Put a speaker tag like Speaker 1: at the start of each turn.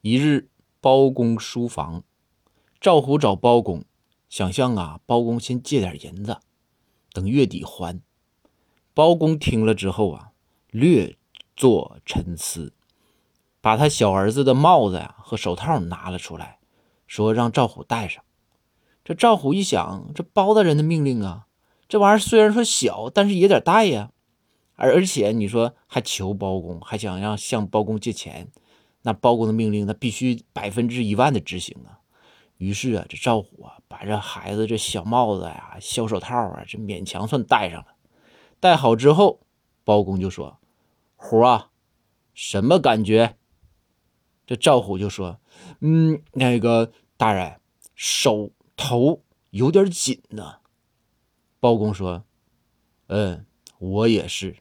Speaker 1: 一日，包公书房，赵虎找包公，想向啊包公先借点银子，等月底还。包公听了之后啊，略作沉思，把他小儿子的帽子呀和手套拿了出来，说让赵虎戴上。这赵虎一想，这包大人的命令啊，这玩意儿虽然说小，但是也得戴呀。而而且你说还求包公，还想让向包公借钱，那包公的命令那必须百分之一万的执行啊。于是啊，这赵虎啊，把这孩子这小帽子呀、小手套啊，这勉强算戴上了。戴好之后，包公就说：“虎啊，什么感觉？”这赵虎就说：“嗯，那个大人，手头有点紧呢。”包公说：“嗯，我也是。”